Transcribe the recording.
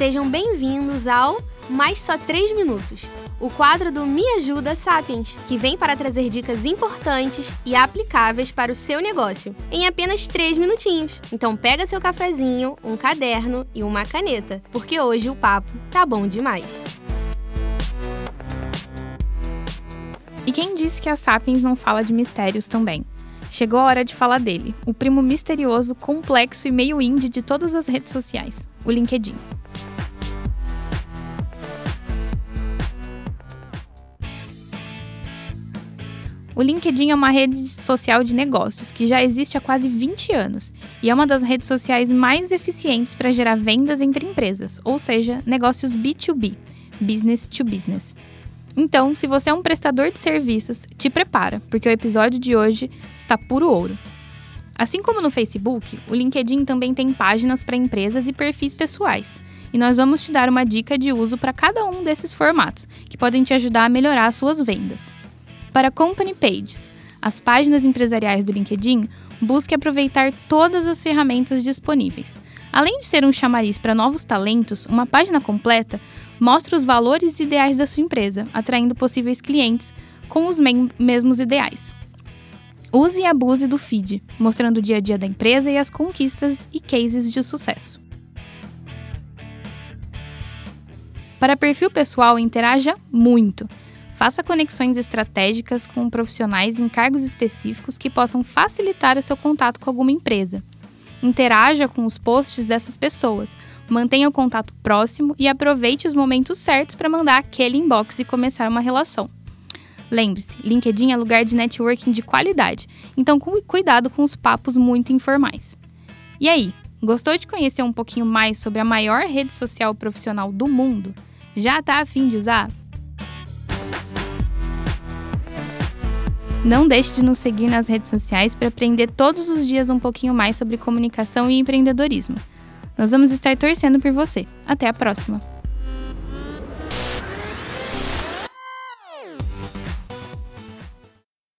Sejam bem-vindos ao Mais Só 3 Minutos, o quadro do Me Ajuda Sapiens, que vem para trazer dicas importantes e aplicáveis para o seu negócio, em apenas 3 minutinhos. Então pega seu cafezinho, um caderno e uma caneta, porque hoje o papo tá bom demais. E quem disse que a Sapiens não fala de mistérios também? Chegou a hora de falar dele, o primo misterioso, complexo e meio indie de todas as redes sociais, o LinkedIn. O LinkedIn é uma rede social de negócios que já existe há quase 20 anos e é uma das redes sociais mais eficientes para gerar vendas entre empresas, ou seja, negócios B2B, business to business. Então, se você é um prestador de serviços, te prepara, porque o episódio de hoje está puro ouro. Assim como no Facebook, o LinkedIn também tem páginas para empresas e perfis pessoais. E nós vamos te dar uma dica de uso para cada um desses formatos, que podem te ajudar a melhorar suas vendas. Para Company Pages, as páginas empresariais do LinkedIn, busque aproveitar todas as ferramentas disponíveis. Além de ser um chamariz para novos talentos, uma página completa mostra os valores e ideais da sua empresa, atraindo possíveis clientes com os mesmos ideais. Use e abuse do feed, mostrando o dia a dia da empresa e as conquistas e cases de sucesso. Para perfil pessoal, interaja muito. Faça conexões estratégicas com profissionais em cargos específicos que possam facilitar o seu contato com alguma empresa. Interaja com os posts dessas pessoas, mantenha o contato próximo e aproveite os momentos certos para mandar aquele inbox e começar uma relação. Lembre-se, LinkedIn é lugar de networking de qualidade, então cuidado com os papos muito informais. E aí, gostou de conhecer um pouquinho mais sobre a maior rede social profissional do mundo? Já está afim de usar? Não deixe de nos seguir nas redes sociais para aprender todos os dias um pouquinho mais sobre comunicação e empreendedorismo. Nós vamos estar torcendo por você. Até a próxima!